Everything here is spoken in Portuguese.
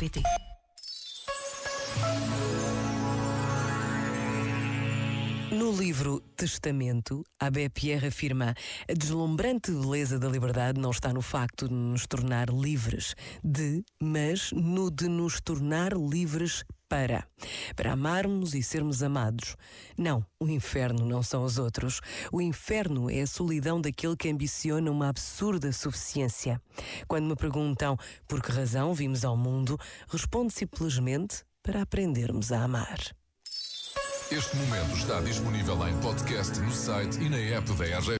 rr.pt No livro Testamento, Abé Pierre afirma: a deslumbrante beleza da liberdade não está no facto de nos tornar livres, de, mas no de nos tornar livres para. Para amarmos e sermos amados. Não, o inferno não são os outros. O inferno é a solidão daquele que ambiciona uma absurda suficiência. Quando me perguntam por que razão vimos ao mundo, respondo simplesmente para aprendermos a amar. Este momento está disponível em podcast no site e na app da RGP.